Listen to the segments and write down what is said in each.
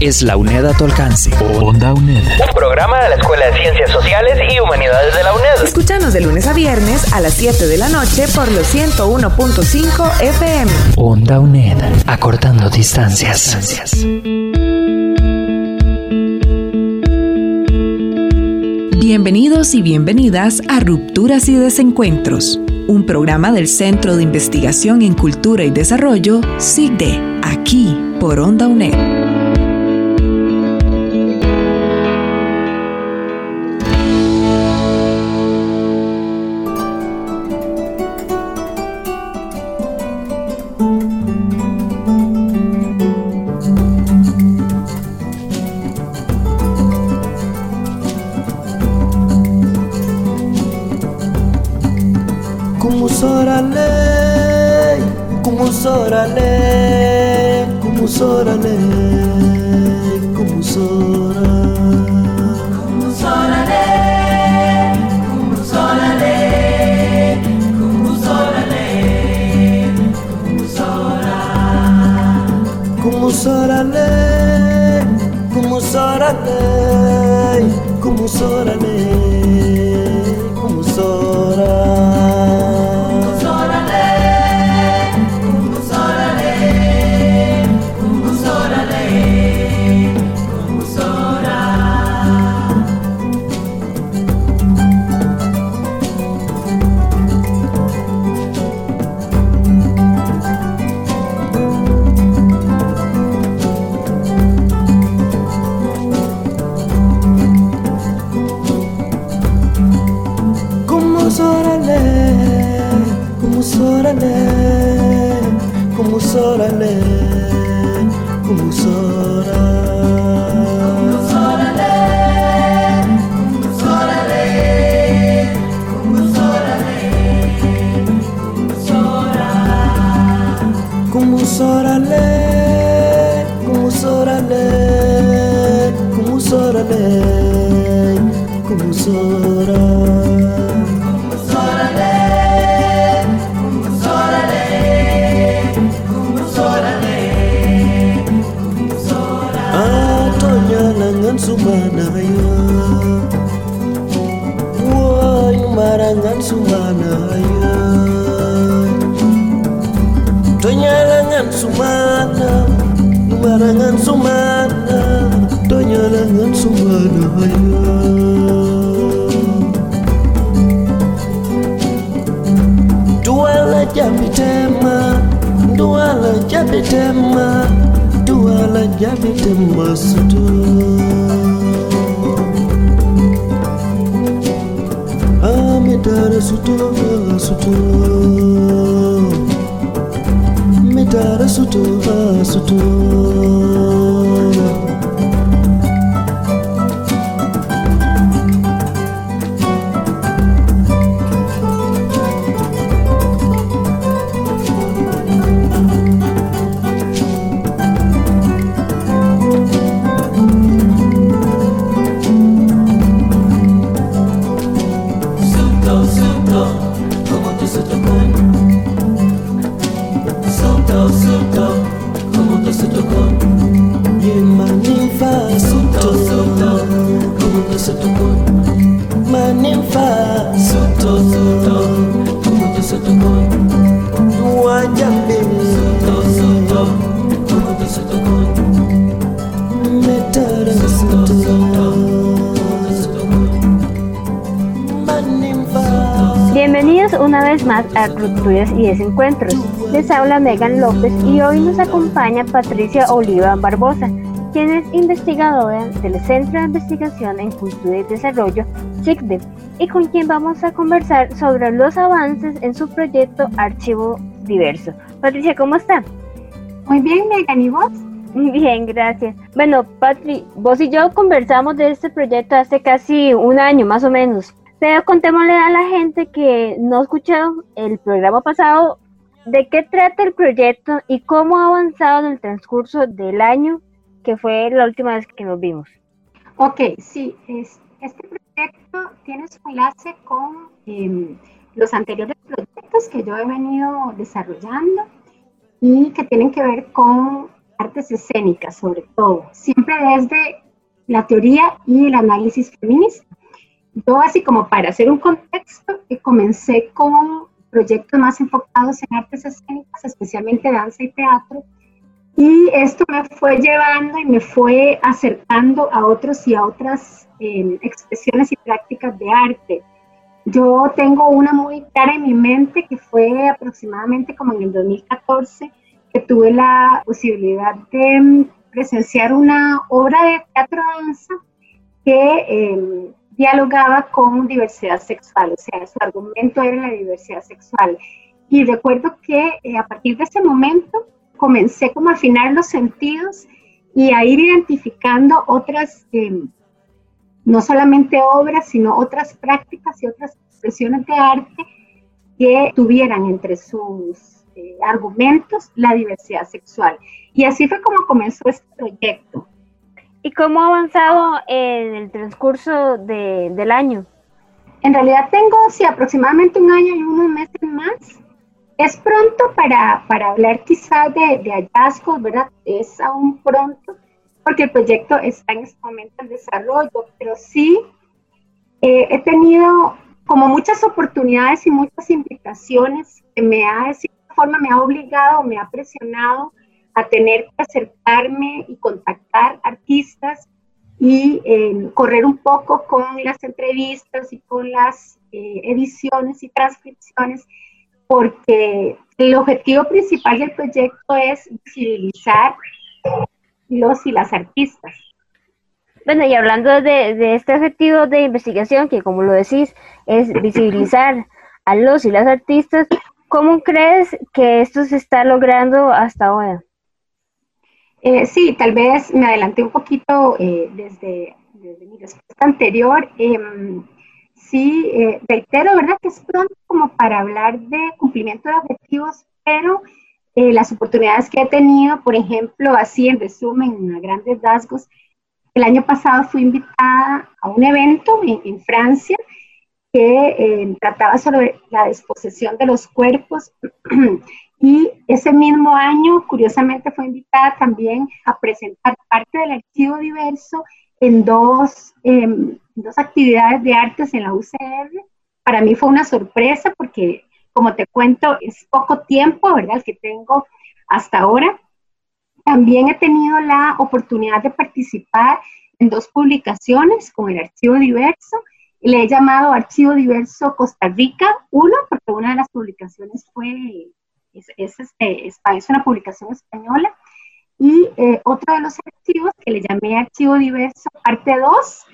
es la UNED a tu alcance. Onda UNED. Un programa de la Escuela de Ciencias Sociales y Humanidades de la UNED. Escúchanos de lunes a viernes a las 7 de la noche por los 101.5 FM. Onda UNED. Acortando distancias. Bienvenidos y bienvenidas a Rupturas y Desencuentros, un programa del Centro de Investigación en Cultura y Desarrollo, SIGDE, aquí por Onda UNED. sorale como sorale como sora como sorale como sorale como sorale como sora como sorale como sorale como sorale sorale, como sorale, como sorale. sumbanayo Wang marangan sumbanayo Tonyalangan sumbanayo barengan sumana Tanya dengan sumana Dua la jabi tema Dua la jabi tema Dua la jabi tema sudah Amitara sutoka sutoka dara sutu sutu a Rupturas y Desencuentros. Les habla Megan López y hoy nos acompaña Patricia Oliva Barbosa, quien es investigadora del Centro de Investigación en Cultura y Desarrollo, CICDE, y con quien vamos a conversar sobre los avances en su proyecto Archivo Diverso. Patricia, ¿cómo está? Muy bien, Megan, ¿y vos? Bien, gracias. Bueno, Patri, vos y yo conversamos de este proyecto hace casi un año más o menos. Pero contémosle a la gente que no ha escuchado el programa pasado de qué trata el proyecto y cómo ha avanzado en el transcurso del año que fue la última vez que nos vimos. Ok, sí, este proyecto tiene su enlace con em, los anteriores proyectos que yo he venido desarrollando y que tienen que ver con artes escénicas sobre todo, siempre desde la teoría y el análisis feminista. Yo así como para hacer un contexto, eh, comencé con proyectos más enfocados en artes escénicas, especialmente danza y teatro, y esto me fue llevando y me fue acercando a otros y a otras eh, expresiones y prácticas de arte. Yo tengo una muy clara en mi mente que fue aproximadamente como en el 2014 que tuve la posibilidad de mm, presenciar una obra de teatro danza que em, dialogaba con diversidad sexual, o sea, su argumento era la diversidad sexual. Y recuerdo que eh, a partir de ese momento comencé como a afinar los sentidos y a ir identificando otras, em, no solamente obras, sino otras prácticas y otras expresiones de arte que tuvieran entre sus eh, argumentos la diversidad sexual. Y así fue como comenzó este proyecto. ¿Y cómo ha avanzado en el transcurso del año? En realidad tengo, sí, aproximadamente un año y unos meses más. Es pronto para, para hablar quizás de, de, hallazgos, ¿verdad? Es aún pronto, porque el proyecto está en este momento en desarrollo, pero sí eh, he tenido como muchas oportunidades y muchas invitaciones que me ha forma me ha obligado, me ha presionado a tener que acercarme y contactar artistas y eh, correr un poco con las entrevistas y con las eh, ediciones y transcripciones, porque el objetivo principal del proyecto es visibilizar los y las artistas. Bueno, y hablando de, de este objetivo de investigación, que como lo decís, es visibilizar a los y las artistas, ¿Cómo crees que esto se está logrando hasta ahora? Eh, sí, tal vez me adelanté un poquito eh, desde, mi respuesta anterior. Em, sí, eh, reitero, ¿verdad? Que es pronto como para hablar de cumplimiento de objetivos, pero las oportunidades que he tenido, por ejemplo, así en resumen, a grandes rasgos, el año pasado fui invitada a un evento en Francia que eh, trataba sobre la disposición de los cuerpos y ese mismo año, curiosamente, fue invitada también a presentar parte del archivo diverso en dos, em, dos actividades de artes en la UCR. Para mí fue una sorpresa porque, como te cuento, es poco tiempo, ¿verdad?, el que tengo hasta ahora. También he tenido la oportunidad de participar en dos publicaciones con el archivo diverso le he llamado Archivo Diverso Costa Rica 1, porque una de las publicaciones fue, es, es, este, es una publicación española, y eh, otro de los archivos que le llamé Archivo Diverso Parte 2,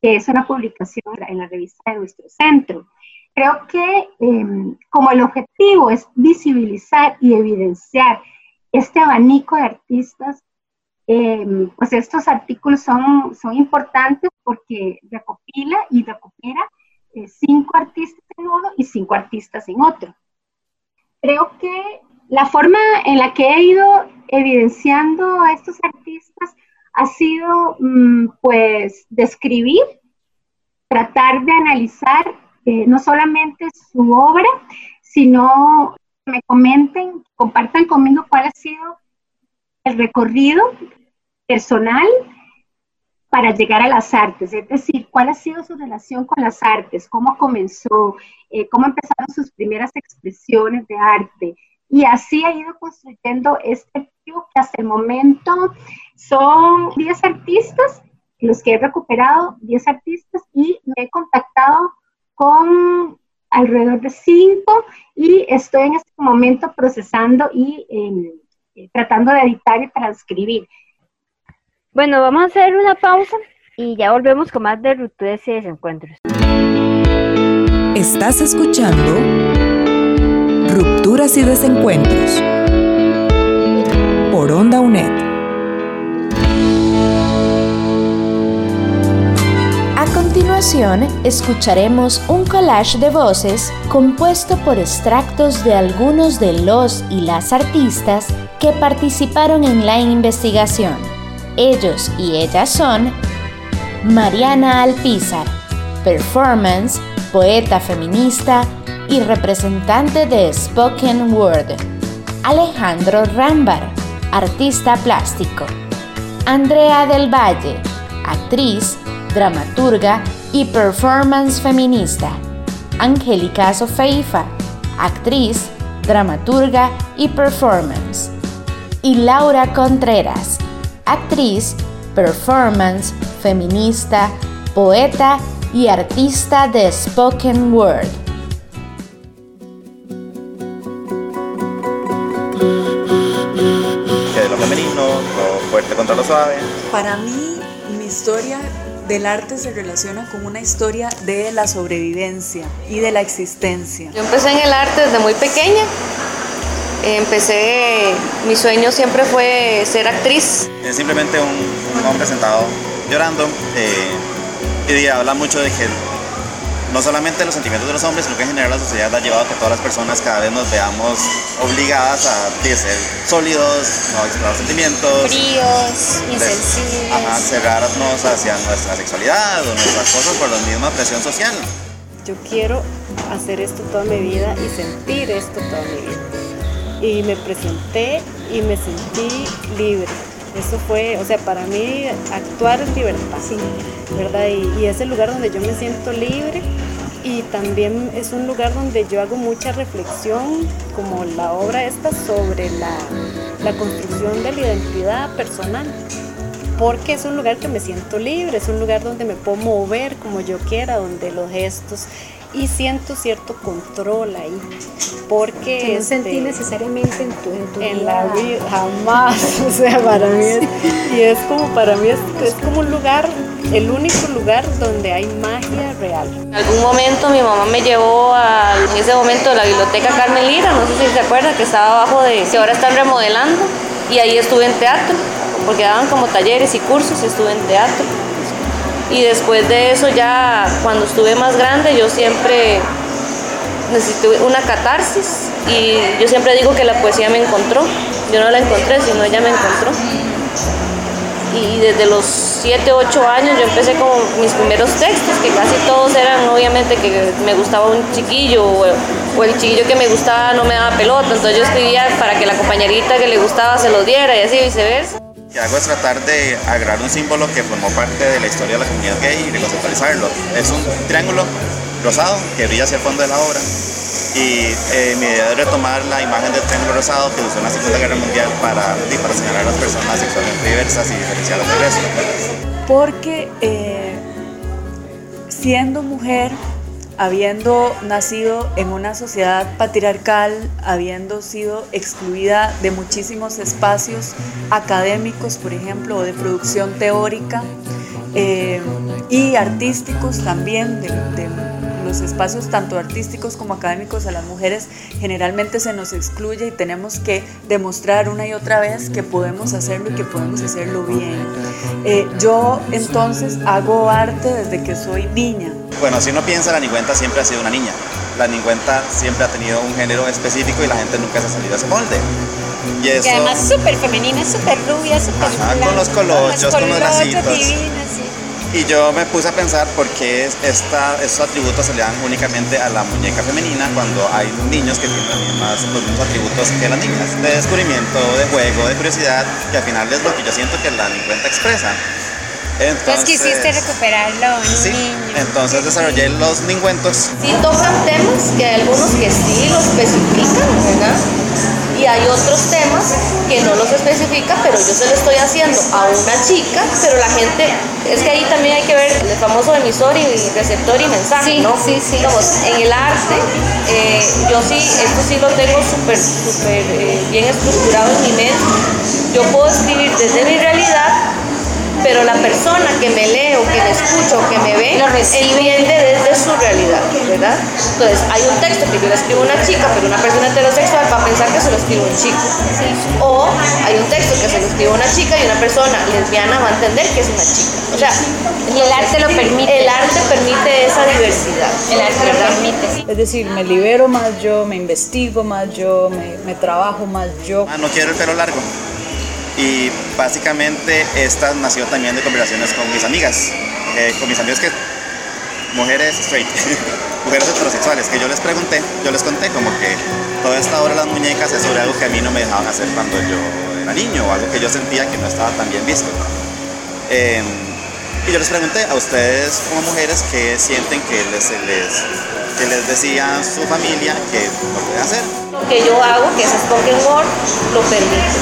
que es una publicación en la revista de nuestro centro. Creo que em, como el objetivo es visibilizar y evidenciar este abanico de artistas Em, pues estos artículos son, son importantes porque recopila y recupera eh, cinco artistas en uno y cinco artistas en otro. Creo que la forma en la que he ido evidenciando a estos artistas ha sido, mm, pues, describir, tratar de analizar eh, no solamente su obra, sino que me comenten, compartan conmigo cuál ha sido el recorrido personal para llegar a las artes, es decir, cuál ha sido su relación con las artes, cómo comenzó, eh, cómo empezaron sus primeras expresiones de arte. Y así ha ido construyendo este archivo que hasta el momento son 10 artistas, los que he recuperado, 10 artistas, y me he contactado con alrededor de 5 y estoy en este momento procesando y eh, tratando de editar y transcribir. Bueno, vamos a hacer una pausa y ya volvemos con más de rupturas y desencuentros. Estás escuchando Rupturas y Desencuentros por Onda UNED. A continuación, escucharemos un collage de voces compuesto por extractos de algunos de los y las artistas que participaron en la investigación. Ellos y ellas son Mariana Alpizar, performance, poeta feminista y representante de Spoken Word. Alejandro Rambar, artista plástico. Andrea del Valle, actriz, dramaturga y performance feminista. Angélica Sofeifa, actriz, dramaturga y performance. Y Laura Contreras, actriz, performance, feminista, poeta y artista de spoken word. Que de lo femenino, lo fuerte contra lo suave. Para mí, mi historia del arte se relaciona con una historia de la sobrevivencia y de la existencia. Yo empecé en el arte desde muy pequeña. Empecé, mi sueño siempre fue ser actriz. Es simplemente un, un hombre sentado llorando eh, y habla mucho de que no solamente los sentimientos de los hombres, sino que en general la sociedad ha llevado a que todas las personas cada vez nos veamos obligadas a ser sólidos, no expresar sentimientos. Fríos, insensibles. Ajá, cerrarnos hacia nuestra sexualidad o nuestras cosas por la misma presión social. Yo quiero hacer esto toda mi vida y sentir esto toda mi vida. Y me presenté y me sentí libre. Eso fue, o sea, para mí actuar es libertad, sí, ¿verdad? Y, y, es el lugar donde yo me siento libre y también es un lugar donde yo hago mucha reflexión, como la obra esta, sobre la, la construcción de la identidad personal porque es un lugar que me siento libre, es un lugar donde me puedo mover como yo quiera, donde los gestos y siento cierto control ahí. Porque. Que no sentí este, necesariamente en tu, en tu en la vida, jamás. O sea, para mí es, y es como, para mí es, es como un lugar, el único lugar donde hay magia real. En algún momento mi mamá me llevó a, en ese momento, la biblioteca Carmen Lira, no sé si se acuerdan, que estaba abajo de, que ahora están remodelando, y ahí estuve en teatro, porque daban como talleres y cursos, estuve en teatro y después de eso ya cuando estuve más grande yo siempre necesité una catarsis y yo siempre digo que la poesía me encontró. Yo no la encontré, sino ella me encontró. Y desde los 7, 8 años yo empecé con mis primeros textos, que casi todos eran obviamente que me gustaba un chiquillo o, el chiquillo que me gustaba no me daba pelota, entonces yo escribía para que la compañerita que le gustaba se los diera y así viceversa que hago es tratar de agarrar un símbolo que formó parte de la historia de la comunidad gay y de conceptualizarlo. Es un triángulo rosado que brilla hacia el fondo de la obra. Y eh, mi idea es retomar la imagen del triángulo rosado que usó en la Segunda Guerra Mundial para, para señalar a las personas sexualmente diversas y diferenciarlas del resto. Porque eh, siendo mujer habiendo nacido en una sociedad patriarcal, habiendo sido excluida de muchísimos espacios académicos, por ejemplo, o de producción teórica, eh, y artísticos también, de, los espacios tanto artísticos como académicos a las mujeres generalmente se nos excluye y tenemos que demostrar una y otra vez que podemos hacerlo y que podemos hacerlo bien. Eh, yo entonces hago arte desde que soy niña. Bueno, si uno piensa, la Nigüenta siempre ha sido una niña. La Nigüenta siempre ha tenido un género específico y la gente nunca se ha salido de ese molde. Y, eso, y además súper femenina, súper rubia, súper con los colochos, con los, con. Divinas, sí. Y yo me puse a pensar por qué esta, estos atributos se le dan únicamente a la muñeca femenina cuando hay niños que tienen mismas, los mismos atributos que las niñas, de descubrimiento, de juego, de curiosidad, que al final es lo que yo siento que la Nigüenta expresa. Entonces, quisiste recuperarlo en sí, niño. Entonces desarrollé los ningüentos. Sí tocan temas que hay algunos que sí los especifican, ¿verdad? Y hay otros temas que no los especifica, pero yo se lo estoy haciendo a una chica, pero la gente, es que ahí también hay que ver el famoso emisor y receptor y mensaje, sí, ¿no? Sí, sí. En el arte, eh, yo sí, esto sí lo tengo súper, súper eh, bien estructurado en mi mente. Yo puedo escribir desde mi realidad pero la persona que me lee o que me escucha o que me ve, lo recibe. entiende desde su realidad, ¿verdad? Entonces, hay un texto que yo le escribo a una chica, pero una persona heterosexual va a pensar que se lo escribo a un chico. O hay un texto que se lo escribo a una chica y una persona lesbiana va a entender que es una chica. O sea, y el arte lo permite. El arte permite esa diversidad. El arte lo permite. Es decir, me libero más yo, me investigo más yo, me, me trabajo más yo. Ah, no quiero el pelo largo. Y básicamente esta nació también de conversaciones con mis amigas, eh, con mis amigas que mujeres straight, mujeres heterosexuales, que yo les pregunté, yo les conté como que toda esta hora las muñecas es sobre algo que a mí no me dejaban hacer cuando yo era niño o algo que yo sentía que no estaba tan bien visto. Eh, y yo les pregunté a ustedes como mujeres que sienten que les, les, que les decía su familia que no pueden hacer. Lo que yo hago, que es spoken word, lo permite.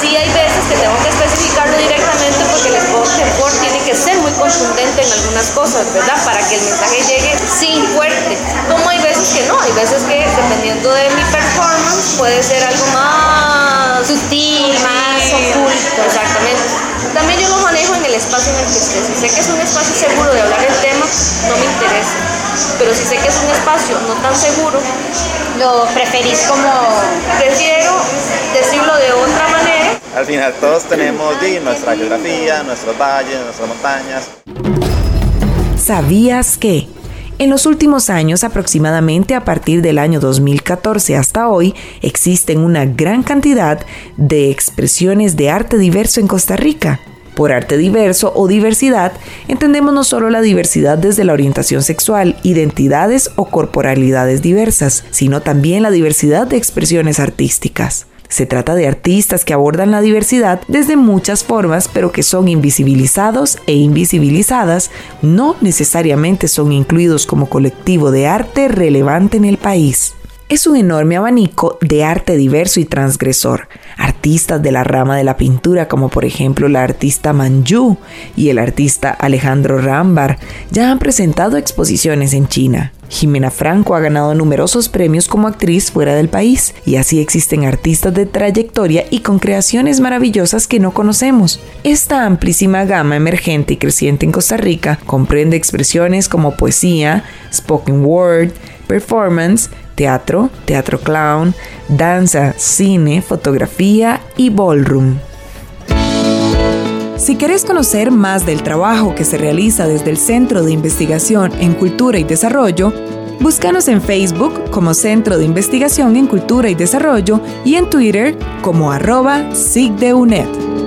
Sí hay veces que tengo que especificarlo directamente porque el spoken word tiene que ser muy contundente en algunas cosas, ¿verdad? Para que el mensaje llegue sin fuerte. Como hay veces que no, hay veces que dependiendo de mi performance puede ser algo más sutil, más oculto. Exactamente. Pero si sé que es un espacio no tan seguro, lo preferís como... Prefiero decirlo de otra manera. Al final todos tenemos di, nuestra geografía, nuestros valles, nuestras montañas. ¿Sabías que? En los últimos años, aproximadamente a partir del año 2014 hasta hoy, existen una gran cantidad de expresiones de arte diverso en Costa Rica. Por arte diverso o diversidad, entendemos no solo la diversidad desde la orientación sexual, identidades o corporalidades diversas, sino también la diversidad de expresiones artísticas. Se trata de artistas que abordan la diversidad desde muchas formas, pero que son invisibilizados e invisibilizadas, no necesariamente son incluidos como colectivo de arte relevante en el país. Es un enorme abanico de arte diverso y transgresor. Artistas de la rama de la pintura, como por ejemplo la artista Manju y el artista Alejandro Rambar, ya han presentado exposiciones en China. Jimena Franco ha ganado numerosos premios como actriz fuera del país y así existen artistas de trayectoria y con creaciones maravillosas que no conocemos. Esta amplísima gama emergente y creciente en Costa Rica comprende expresiones como poesía, spoken word, performance, teatro, teatro clown, danza, cine, fotografía y ballroom. Si querés conocer más del trabajo que se realiza desde el Centro de Investigación en Cultura y Desarrollo, búscanos en Facebook como Centro de Investigación en Cultura y Desarrollo y en Twitter como arroba SIGDEUNET.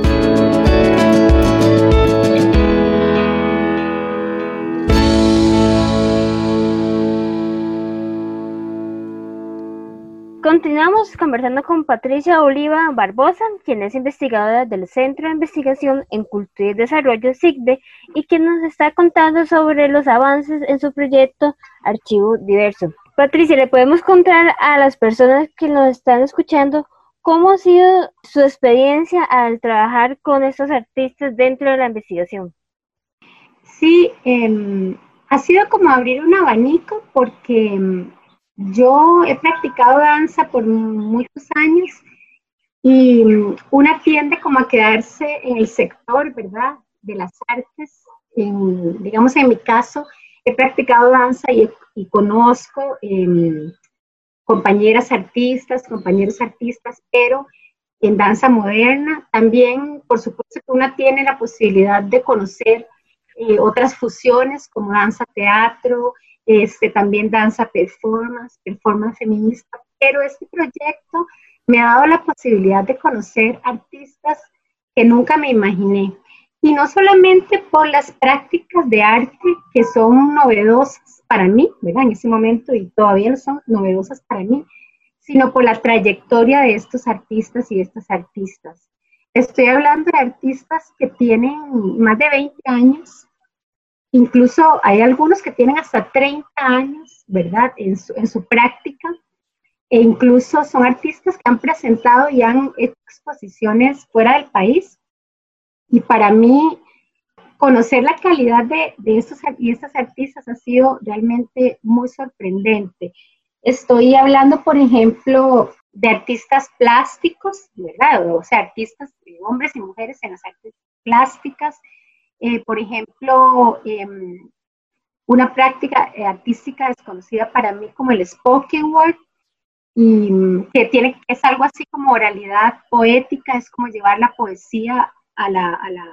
Continuamos conversando con Patricia Oliva Barbosa, quien es investigadora del Centro de Investigación en Cultura y Desarrollo SIGDE y quien nos está contando sobre los avances en su proyecto Archivo Diverso. Patricia, ¿le podemos contar a las personas que nos están escuchando cómo ha sido su experiencia al trabajar con estos artistas dentro de la investigación? Sí, eh, ha sido como abrir un abanico porque em, yo he practicado danza por muchos años y una tiende como a quedarse en el sector, ¿verdad? De las artes. digamos, en mi caso, he practicado danza y, conozco em, compañeras artistas, compañeros artistas, pero en danza moderna también, por supuesto, que una tiene la posibilidad de conocer eh, otras fusiones como danza teatro, este, también danza performance, performance feminista, pero este proyecto me ha dado la posibilidad de conocer artistas que nunca me imaginé. Y no solamente por las prácticas de arte que son novedosas para mí, ¿verdad? En ese momento y todavía son novedosas para mí, sino por la trayectoria de estos artistas y estas artistas. Estoy hablando de artistas que tienen más de 20 años Incluso hay algunos que tienen hasta 30 años, ¿verdad?, en su, práctica. E incluso son artistas que han presentado y han hecho exposiciones fuera del país. Y para mí, conocer la calidad de, de estos y estas artistas ha sido realmente muy sorprendente. Estoy hablando, por ejemplo, de artistas plásticos, ¿verdad? O sea, artistas, hombres y mujeres en las artes plásticas, eh, por ejemplo, em, una práctica eh, artística desconocida para mí como el spoken word y mm, que tiene es algo así como oralidad poética, es como llevar la poesía a la, a la,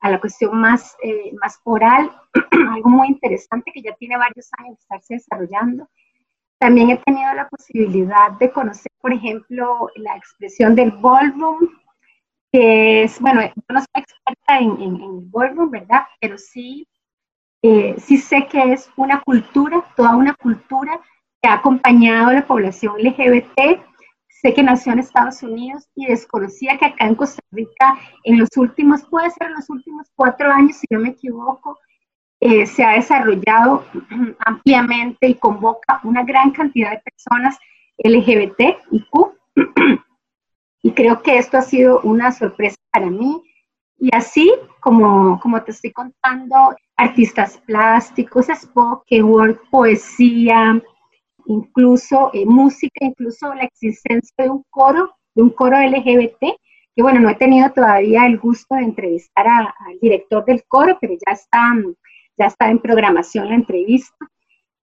a la cuestión más, eh, más oral, algo muy interesante que ya tiene varios años de estarse desarrollando. También he tenido la posibilidad de conocer, por ejemplo, la expresión del ballroom, es, bueno, yo no soy experta en, en, en el ballroom, ¿verdad? Pero sí eh, sí sé que es una cultura, toda una cultura que ha acompañado a la población LGBT. Sé que nació en Estados Unidos y desconocía que acá en Costa Rica en los últimos, puede ser en los últimos cuatro años, si no me equivoco, eh, se ha desarrollado ampliamente y convoca una gran cantidad de personas LGBT y creo que esto ha sido una sorpresa para mí. Y así, como, como te estoy contando, artistas plásticos, spoken word, poesía, incluso eh, música, incluso la existencia de un coro, de un coro LGBT, que bueno, no he tenido todavía el gusto de entrevistar al director del coro, pero ya está, ya está en programación la entrevista.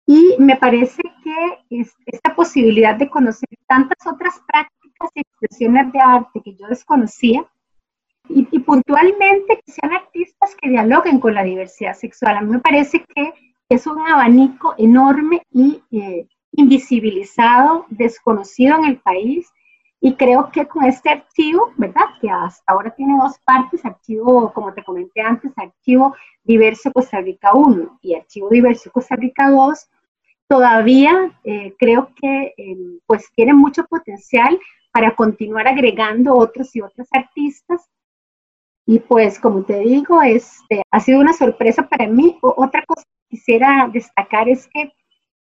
Y me parece que esta posibilidad de conocer tantas otras prácticas expresiones de arte que yo desconocía, y, puntualmente que sean artistas que dialoguen con la diversidad sexual. A mí me parece que es un abanico enorme y eh, invisibilizado, desconocido en el país. Y creo que con este archivo, ¿verdad? Que hasta ahora tiene dos partes, archivo, como te comenté antes, archivo diverso Costa Rica 1 y archivo diverso Costa Rica 2, todavía eh, creo que eh, pues tiene mucho potencial para continuar agregando otros y otras artistas y pues, como te digo, este, ha sido una sorpresa para mí. otra cosa que quisiera destacar es que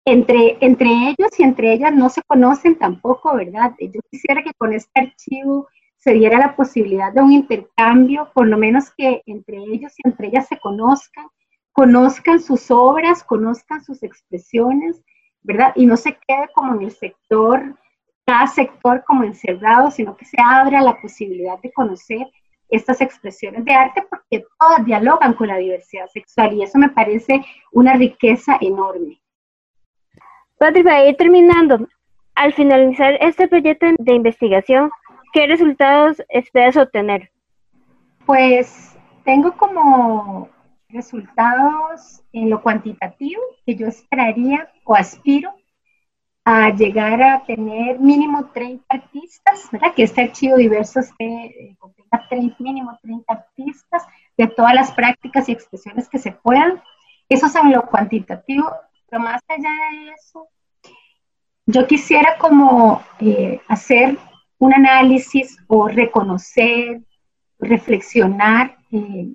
entre, entre ellos y entre ellas no se conocen tampoco, ¿verdad? Yo quisiera que con este archivo se diera la posibilidad de un intercambio, por lo menos que entre ellos y entre ellas se conozcan, conozcan sus obras, conozcan sus expresiones, ¿verdad? Y no se quede como en el sector, cada sector como encerrado, sino que se abra la posibilidad de conocer estas expresiones de arte porque todas dialogan con la diversidad sexual y eso me parece una riqueza enorme. Patri, para ir terminando, al finalizar este proyecto de investigación, ¿qué resultados esperas obtener? Pues tengo como resultados en lo cuantitativo que yo esperaría o aspiro a llegar a tener mínimo 30 artistas, ¿verdad? Que este archivo diverso esté, eh, contenga 30, mínimo 30 artistas de todas las prácticas y expresiones que se puedan. Eso es en lo cuantitativo, pero más allá de eso, yo quisiera como eh, hacer un análisis o reconocer, reflexionar eh,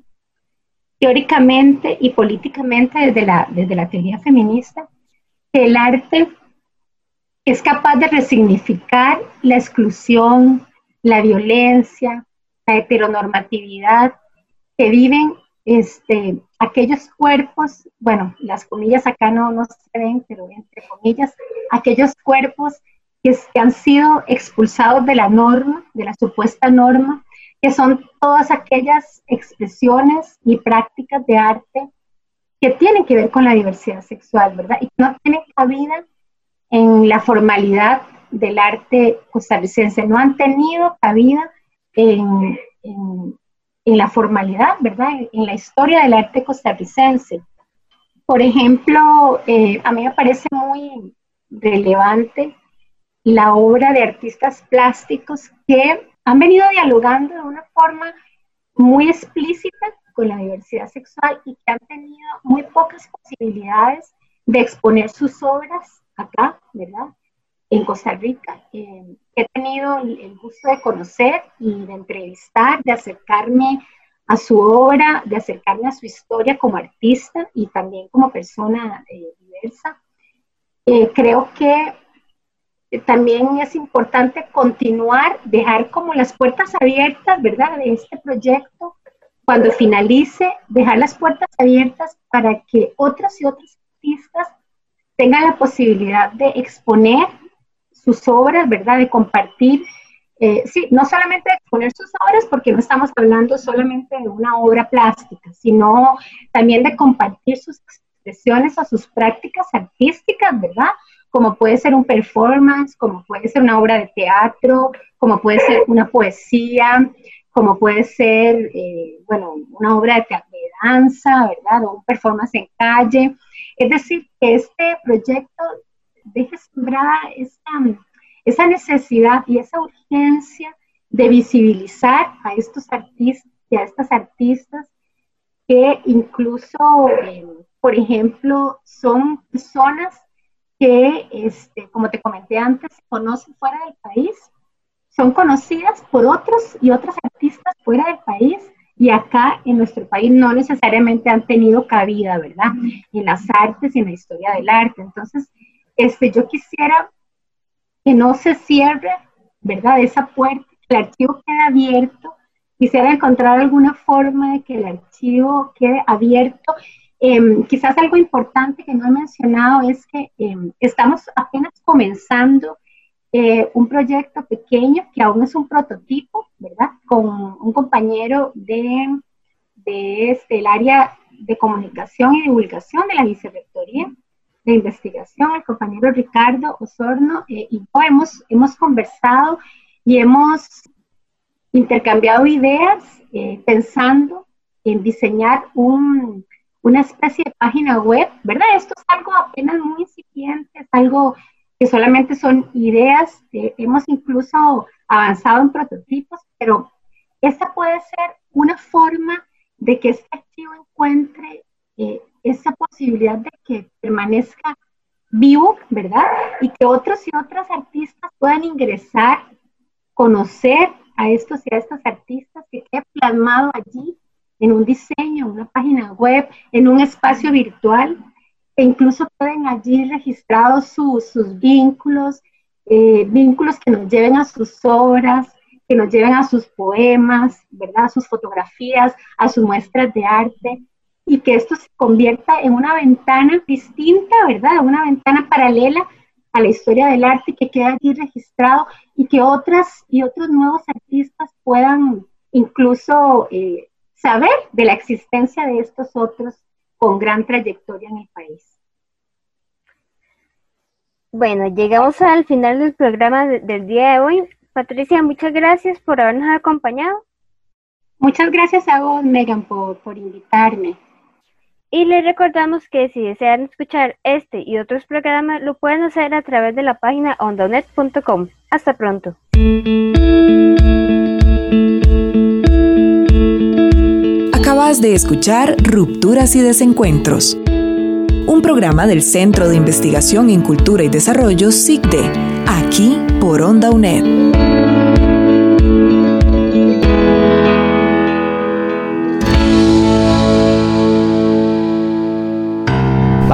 teóricamente y políticamente desde la, desde la teoría feminista que el arte es capaz de resignificar la exclusión, la violencia, la heteronormatividad que viven este, aquellos cuerpos, bueno, las comillas acá no, no se ven, pero entre comillas, aquellos cuerpos que, que han sido expulsados de la norma, de la supuesta norma, que son todas aquellas expresiones y prácticas de arte que tienen que ver con la diversidad sexual, ¿verdad? Y no tienen cabida en la formalidad del arte costarricense, no han tenido cabida en, la formalidad, ¿verdad? En, la historia del arte costarricense. Por ejemplo, eh, a mí me parece muy relevante la obra de artistas plásticos que han venido dialogando de una forma muy explícita con la diversidad sexual y que han tenido muy pocas posibilidades de exponer sus obras acá, ¿verdad? En Costa Rica. Eh, he tenido el, gusto de conocer y de entrevistar, de acercarme a su obra, de acercarme a su historia como artista y también como persona eh, diversa. Eh, creo que también es importante continuar, dejar como las puertas abiertas, ¿verdad?, de este proyecto. Cuando finalice, dejar las puertas abiertas para que otras y otros artistas tengan la posibilidad de exponer sus obras, ¿verdad? De compartir, eh, sí, no solamente de exponer sus obras, porque no estamos hablando solamente de una obra plástica, sino también de compartir sus expresiones o sus prácticas artísticas, ¿verdad? Como puede ser un performance, como puede ser una obra de teatro, como puede ser una poesía, como puede ser, eh, bueno, una obra de, de danza, ¿verdad? O un performance en calle. Es decir, que este proyecto deje sembrada esa, esa necesidad y esa urgencia de visibilizar a estos artistas y a estas artistas que incluso, eh, por ejemplo, son personas que, este, como te comenté antes, conocen fuera del país, son conocidas por otros y otras artistas fuera del país y acá en nuestro país no necesariamente han tenido cabida, ¿verdad? En las artes y en la historia del arte. Entonces, este, yo quisiera que no se cierre, ¿verdad? Esa puerta, que el archivo quede abierto. Quisiera encontrar alguna forma de que el archivo quede abierto. Em, quizás algo importante que no he mencionado es que em, estamos apenas comenzando eh, un proyecto pequeño que aún es un prototipo, ¿verdad? Con un compañero de, de este, área de comunicación y divulgación de la vicerrectoría de investigación, el compañero Ricardo Osorno eh, y yo hemos, hemos conversado y hemos intercambiado ideas eh, pensando en diseñar un, una especie de página web, ¿verdad? Esto es algo apenas muy incipiente, es algo que solamente son ideas, eh, hemos incluso avanzado en prototipos, pero esta puede ser una forma de que este archivo encuentre esa posibilidad de que permanezca vivo, ¿verdad? Y que otros y otras artistas puedan ingresar, conocer a estos y a estas artistas, que quede plasmado allí en un diseño, en una página web, en un espacio virtual, e incluso pueden allí registrados sus vínculos, eh, vínculos que nos lleven a sus obras, que nos lleven a sus poemas, ¿verdad? A sus fotografías, a sus muestras de arte, y que esto se convierta en una ventana distinta, ¿verdad? Una ventana paralela a la historia del arte que quede allí registrado y que otras y otros nuevos artistas puedan incluso eh, saber de la existencia de estos otros con gran trayectoria en el país. Bueno, llegamos al final del programa del día de hoy. Patricia, muchas gracias por habernos acompañado. Muchas gracias a vos, Megan, por, por invitarme. Y les recordamos que si desean escuchar este y otros programas, lo pueden hacer a través de la página ondonet.com. Hasta pronto. Acabas de escuchar Rupturas y Desencuentros, un programa del Centro de Investigación en Cultura y Desarrollo SICDE, aquí por Onda UNED.